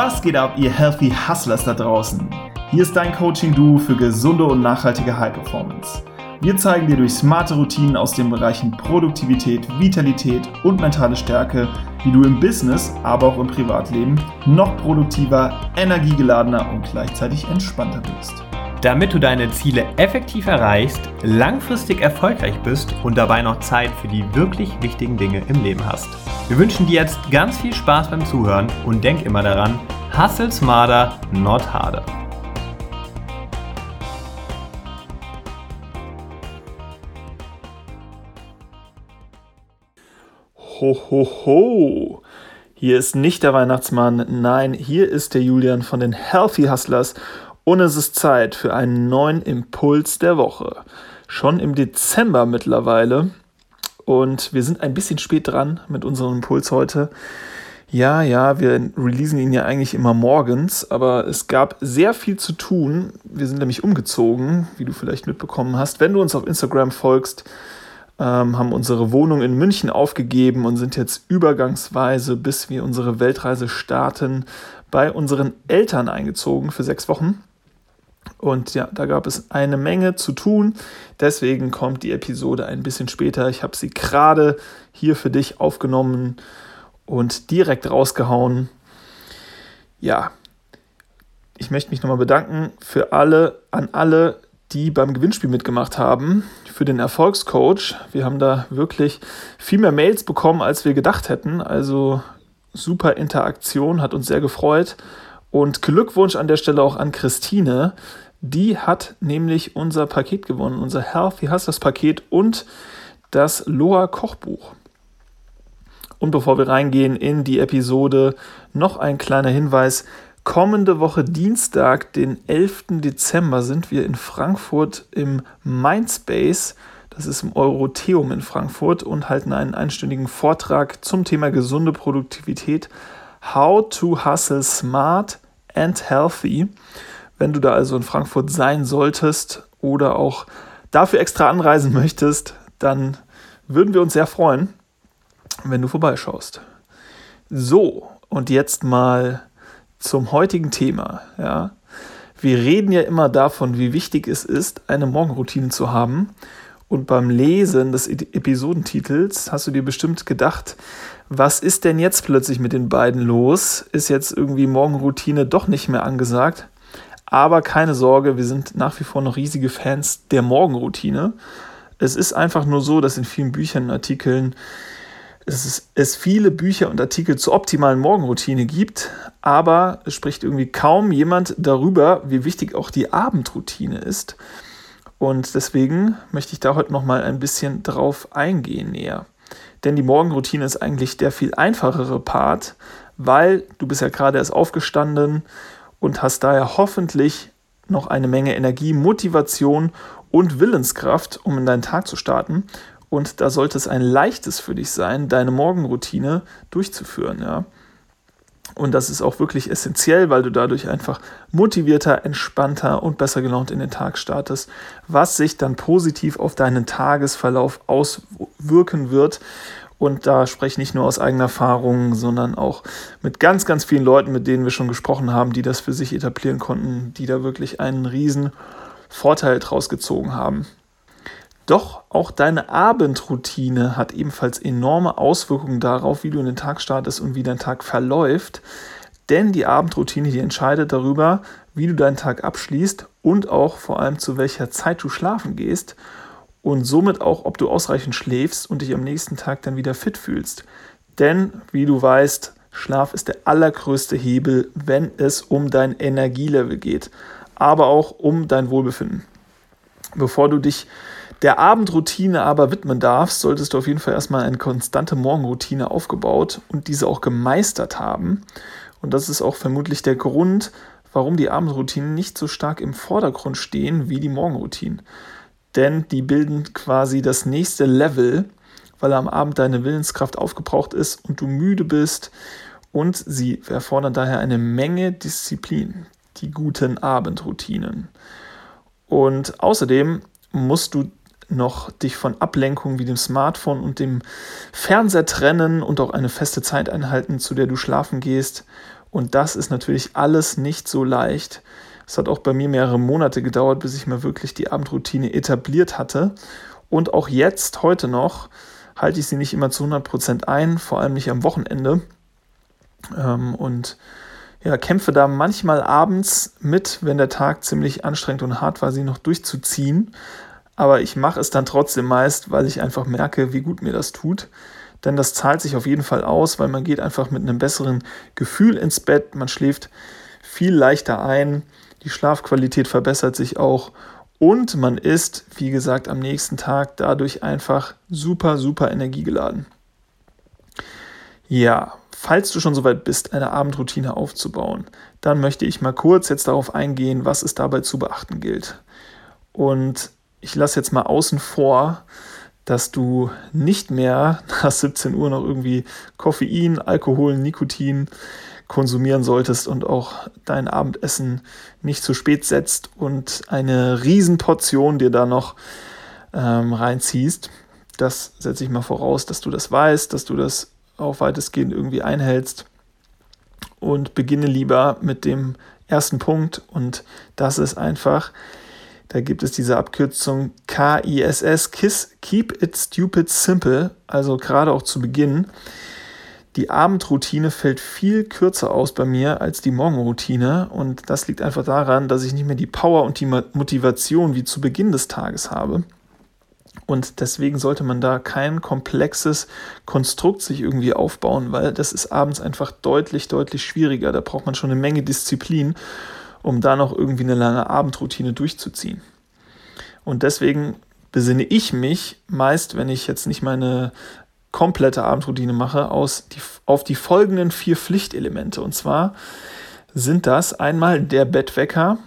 Was geht ab, ihr Healthy Hustlers da draußen? Hier ist dein Coaching-Duo für gesunde und nachhaltige High Performance. Wir zeigen dir durch smarte Routinen aus den Bereichen Produktivität, Vitalität und mentale Stärke, wie du im Business, aber auch im Privatleben noch produktiver, energiegeladener und gleichzeitig entspannter wirst. Damit du deine Ziele effektiv erreichst, langfristig erfolgreich bist und dabei noch Zeit für die wirklich wichtigen Dinge im Leben hast. Wir wünschen dir jetzt ganz viel Spaß beim Zuhören und denk immer daran, hustle smarter, not harder. Ho, ho, ho. Hier ist nicht der Weihnachtsmann, nein, hier ist der Julian von den Healthy Hustlers und es ist Zeit für einen neuen Impuls der Woche. Schon im Dezember mittlerweile und wir sind ein bisschen spät dran mit unserem Impuls heute. Ja, ja, wir releasen ihn ja eigentlich immer morgens, aber es gab sehr viel zu tun. Wir sind nämlich umgezogen, wie du vielleicht mitbekommen hast. Wenn du uns auf Instagram folgst, ähm, haben unsere Wohnung in München aufgegeben und sind jetzt übergangsweise, bis wir unsere Weltreise starten, bei unseren Eltern eingezogen für sechs Wochen. Und ja, da gab es eine Menge zu tun. Deswegen kommt die Episode ein bisschen später. Ich habe sie gerade hier für dich aufgenommen und direkt rausgehauen. Ja, ich möchte mich nochmal bedanken für alle, an alle, die beim Gewinnspiel mitgemacht haben, für den Erfolgscoach. Wir haben da wirklich viel mehr Mails bekommen, als wir gedacht hätten. Also super Interaktion, hat uns sehr gefreut. Und Glückwunsch an der Stelle auch an Christine. Die hat nämlich unser Paket gewonnen, unser Healthy Hustlers Paket und das Loa Kochbuch. Und bevor wir reingehen in die Episode, noch ein kleiner Hinweis. Kommende Woche Dienstag, den 11. Dezember, sind wir in Frankfurt im Mindspace. Das ist im Eurotheum in Frankfurt und halten einen einstündigen Vortrag zum Thema gesunde Produktivität. How to Hustle Smart and Healthy. Wenn du da also in Frankfurt sein solltest oder auch dafür extra anreisen möchtest, dann würden wir uns sehr freuen, wenn du vorbeischaust. So, und jetzt mal zum heutigen Thema. Ja. Wir reden ja immer davon, wie wichtig es ist, eine Morgenroutine zu haben. Und beim Lesen des Episodentitels hast du dir bestimmt gedacht, was ist denn jetzt plötzlich mit den beiden los? Ist jetzt irgendwie Morgenroutine doch nicht mehr angesagt? Aber keine Sorge, wir sind nach wie vor noch riesige Fans der Morgenroutine. Es ist einfach nur so, dass in vielen Büchern und Artikeln es, es viele Bücher und Artikel zur optimalen Morgenroutine gibt, aber es spricht irgendwie kaum jemand darüber, wie wichtig auch die Abendroutine ist. Und deswegen möchte ich da heute noch mal ein bisschen drauf eingehen näher. Denn die Morgenroutine ist eigentlich der viel einfachere Part, weil du bist ja gerade erst aufgestanden und hast daher hoffentlich noch eine Menge Energie, Motivation und Willenskraft, um in deinen Tag zu starten. Und da sollte es ein leichtes für dich sein, deine Morgenroutine durchzuführen. Ja. Und das ist auch wirklich essentiell, weil du dadurch einfach motivierter, entspannter und besser gelaunt in den Tag startest, was sich dann positiv auf deinen Tagesverlauf auswirken wird und da spreche ich nicht nur aus eigener Erfahrung, sondern auch mit ganz, ganz vielen Leuten, mit denen wir schon gesprochen haben, die das für sich etablieren konnten, die da wirklich einen riesen Vorteil draus gezogen haben. Doch auch deine Abendroutine hat ebenfalls enorme Auswirkungen darauf, wie du in den Tag startest und wie dein Tag verläuft. Denn die Abendroutine, die entscheidet darüber, wie du deinen Tag abschließt und auch vor allem zu welcher Zeit du schlafen gehst und somit auch, ob du ausreichend schläfst und dich am nächsten Tag dann wieder fit fühlst. Denn, wie du weißt, Schlaf ist der allergrößte Hebel, wenn es um dein Energielevel geht, aber auch um dein Wohlbefinden. Bevor du dich der Abendroutine aber widmen darfst, solltest du auf jeden Fall erstmal eine konstante Morgenroutine aufgebaut und diese auch gemeistert haben. Und das ist auch vermutlich der Grund, warum die Abendroutinen nicht so stark im Vordergrund stehen wie die Morgenroutinen denn die bilden quasi das nächste Level, weil am Abend deine Willenskraft aufgebraucht ist und du müde bist und sie erfordern daher eine Menge Disziplin, die guten Abendroutinen. Und außerdem musst du noch dich von Ablenkungen wie dem Smartphone und dem Fernseher trennen und auch eine feste Zeit einhalten, zu der du schlafen gehst. Und das ist natürlich alles nicht so leicht. Es hat auch bei mir mehrere Monate gedauert, bis ich mir wirklich die Abendroutine etabliert hatte. Und auch jetzt, heute noch, halte ich sie nicht immer zu 100% ein, vor allem nicht am Wochenende. Ähm, und ja, kämpfe da manchmal abends mit, wenn der Tag ziemlich anstrengend und hart war, sie noch durchzuziehen. Aber ich mache es dann trotzdem meist, weil ich einfach merke, wie gut mir das tut. Denn das zahlt sich auf jeden Fall aus, weil man geht einfach mit einem besseren Gefühl ins Bett, man schläft viel leichter ein, die Schlafqualität verbessert sich auch und man ist, wie gesagt, am nächsten Tag dadurch einfach super, super energiegeladen. Ja, falls du schon soweit bist, eine Abendroutine aufzubauen, dann möchte ich mal kurz jetzt darauf eingehen, was es dabei zu beachten gilt. Und ich lasse jetzt mal außen vor, dass du nicht mehr nach 17 Uhr noch irgendwie Koffein, Alkohol, Nikotin konsumieren solltest und auch dein Abendessen nicht zu spät setzt und eine Riesenportion dir da noch ähm, reinziehst. Das setze ich mal voraus, dass du das weißt, dass du das auch weitestgehend irgendwie einhältst und beginne lieber mit dem ersten Punkt und das ist einfach, da gibt es diese Abkürzung KISS, KISS, Keep It Stupid Simple, also gerade auch zu Beginn. Die Abendroutine fällt viel kürzer aus bei mir als die Morgenroutine und das liegt einfach daran, dass ich nicht mehr die Power und die Motivation wie zu Beginn des Tages habe. Und deswegen sollte man da kein komplexes Konstrukt sich irgendwie aufbauen, weil das ist abends einfach deutlich, deutlich schwieriger. Da braucht man schon eine Menge Disziplin, um da noch irgendwie eine lange Abendroutine durchzuziehen. Und deswegen besinne ich mich meist, wenn ich jetzt nicht meine komplette Abendroutine mache, aus die, auf die folgenden vier Pflichtelemente. Und zwar sind das einmal der Bettwecker,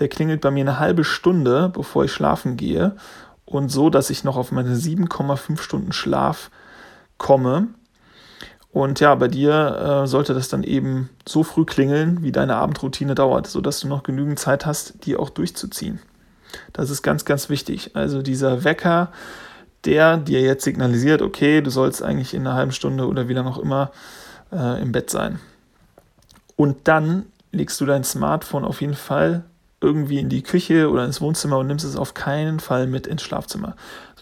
der klingelt bei mir eine halbe Stunde, bevor ich schlafen gehe und so, dass ich noch auf meine 7,5 Stunden Schlaf komme. Und ja, bei dir äh, sollte das dann eben so früh klingeln, wie deine Abendroutine dauert, sodass du noch genügend Zeit hast, die auch durchzuziehen. Das ist ganz, ganz wichtig. Also dieser Wecker, der dir jetzt signalisiert, okay, du sollst eigentlich in einer halben Stunde oder wie lange auch immer äh, im Bett sein. Und dann legst du dein Smartphone auf jeden Fall irgendwie in die Küche oder ins Wohnzimmer und nimmst es auf keinen Fall mit ins Schlafzimmer.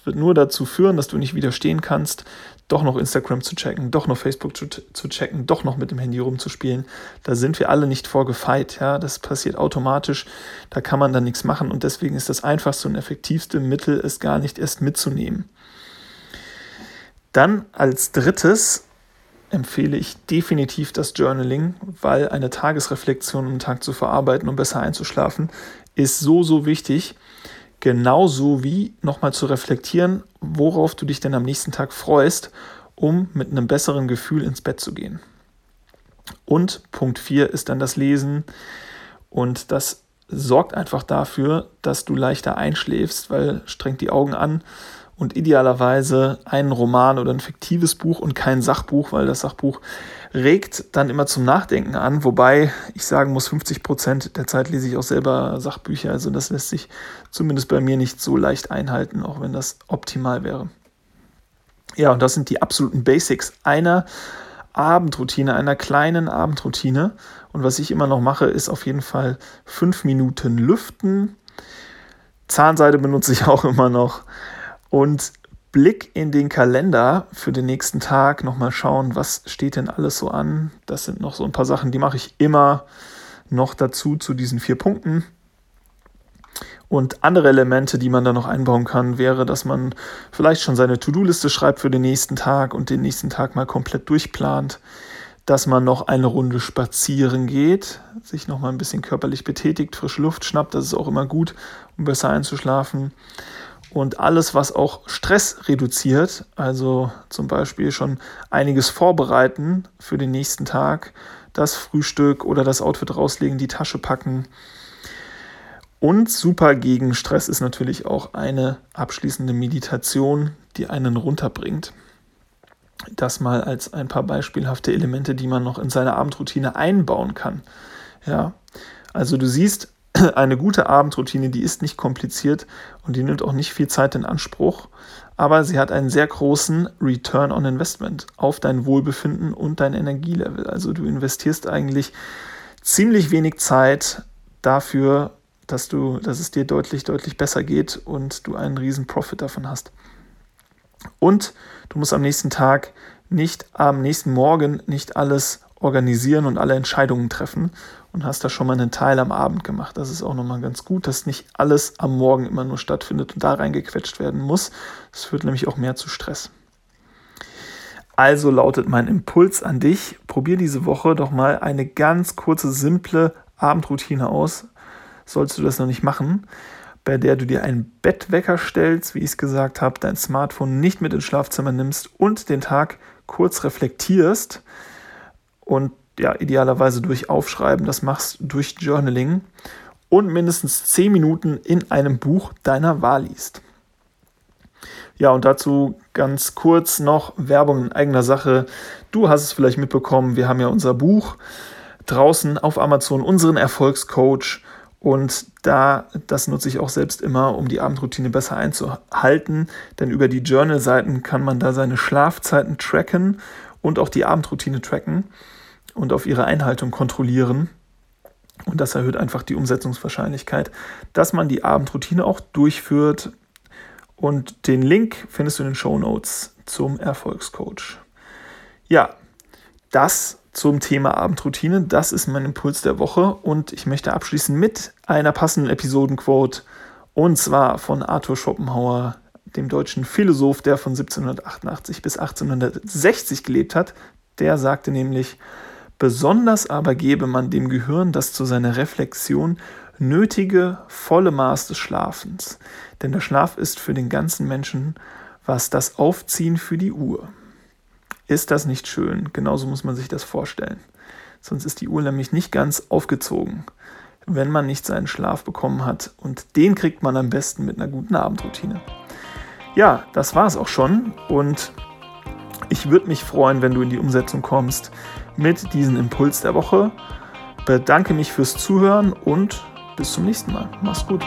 Wird nur dazu führen, dass du nicht widerstehen kannst, doch noch Instagram zu checken, doch noch Facebook zu, zu checken, doch noch mit dem Handy rumzuspielen. Da sind wir alle nicht vorgefeit. Ja? Das passiert automatisch. Da kann man dann nichts machen und deswegen ist das einfachste und effektivste Mittel, es gar nicht erst mitzunehmen. Dann als drittes empfehle ich definitiv das Journaling, weil eine Tagesreflexion am Tag zu verarbeiten, um besser einzuschlafen, ist so, so wichtig. Genauso wie nochmal zu reflektieren, worauf du dich denn am nächsten Tag freust, um mit einem besseren Gefühl ins Bett zu gehen. Und Punkt 4 ist dann das Lesen. Und das sorgt einfach dafür, dass du leichter einschläfst, weil strengt die Augen an und idealerweise einen Roman oder ein fiktives Buch und kein Sachbuch, weil das Sachbuch regt dann immer zum Nachdenken an, wobei ich sagen muss, 50 Prozent der Zeit lese ich auch selber Sachbücher, also das lässt sich zumindest bei mir nicht so leicht einhalten, auch wenn das optimal wäre. Ja, und das sind die absoluten Basics einer Abendroutine, einer kleinen Abendroutine. Und was ich immer noch mache, ist auf jeden Fall fünf Minuten lüften. Zahnseide benutze ich auch immer noch und Blick in den Kalender für den nächsten Tag, nochmal schauen, was steht denn alles so an. Das sind noch so ein paar Sachen, die mache ich immer noch dazu zu diesen vier Punkten. Und andere Elemente, die man da noch einbauen kann, wäre, dass man vielleicht schon seine To-Do-Liste schreibt für den nächsten Tag und den nächsten Tag mal komplett durchplant. Dass man noch eine Runde spazieren geht, sich noch mal ein bisschen körperlich betätigt, frische Luft schnappt, das ist auch immer gut, um besser einzuschlafen und alles, was auch Stress reduziert, also zum Beispiel schon einiges vorbereiten für den nächsten Tag, das Frühstück oder das Outfit rauslegen, die Tasche packen. Und super gegen Stress ist natürlich auch eine abschließende Meditation, die einen runterbringt. Das mal als ein paar beispielhafte Elemente, die man noch in seine Abendroutine einbauen kann. Ja, also du siehst, eine gute Abendroutine, die ist nicht kompliziert und die nimmt auch nicht viel Zeit in Anspruch, aber sie hat einen sehr großen Return on Investment auf dein Wohlbefinden und dein Energielevel. Also du investierst eigentlich ziemlich wenig Zeit dafür, dass du, dass es dir deutlich, deutlich besser geht und du einen riesen Profit davon hast. Und du musst am nächsten Tag nicht, am nächsten Morgen nicht alles organisieren und alle Entscheidungen treffen und hast da schon mal einen Teil am Abend gemacht. Das ist auch nochmal ganz gut, dass nicht alles am Morgen immer nur stattfindet und da reingequetscht werden muss. Das führt nämlich auch mehr zu Stress. Also lautet mein Impuls an dich, probier diese Woche doch mal eine ganz kurze, simple Abendroutine aus. Sollst du das noch nicht machen, bei der du dir einen Bettwecker stellst, wie ich es gesagt habe, dein Smartphone nicht mit ins Schlafzimmer nimmst und den Tag kurz reflektierst und ja, idealerweise durch Aufschreiben, das machst durch Journaling und mindestens 10 Minuten in einem Buch deiner Wahl liest. Ja, und dazu ganz kurz noch Werbung in eigener Sache. Du hast es vielleicht mitbekommen, wir haben ja unser Buch draußen auf Amazon, unseren Erfolgscoach. Und da, das nutze ich auch selbst immer, um die Abendroutine besser einzuhalten. Denn über die Journal-Seiten kann man da seine Schlafzeiten tracken und auch die Abendroutine tracken und auf ihre Einhaltung kontrollieren. Und das erhöht einfach die Umsetzungswahrscheinlichkeit, dass man die Abendroutine auch durchführt. Und den Link findest du in den Show Notes zum Erfolgscoach. Ja, das zum Thema Abendroutine. Das ist mein Impuls der Woche und ich möchte abschließen mit einer passenden Episodenquote und zwar von Arthur Schopenhauer, dem deutschen Philosoph, der von 1788 bis 1860 gelebt hat. Der sagte nämlich, Besonders aber gebe man dem Gehirn das zu seiner Reflexion nötige volle Maß des Schlafens, denn der Schlaf ist für den ganzen Menschen was das Aufziehen für die Uhr. Ist das nicht schön? Genauso muss man sich das vorstellen. Sonst ist die Uhr nämlich nicht ganz aufgezogen, wenn man nicht seinen Schlaf bekommen hat. Und den kriegt man am besten mit einer guten Abendroutine. Ja, das war es auch schon. Und ich würde mich freuen, wenn du in die Umsetzung kommst mit diesem Impuls der Woche. Bedanke mich fürs Zuhören und bis zum nächsten Mal. Mach's gut.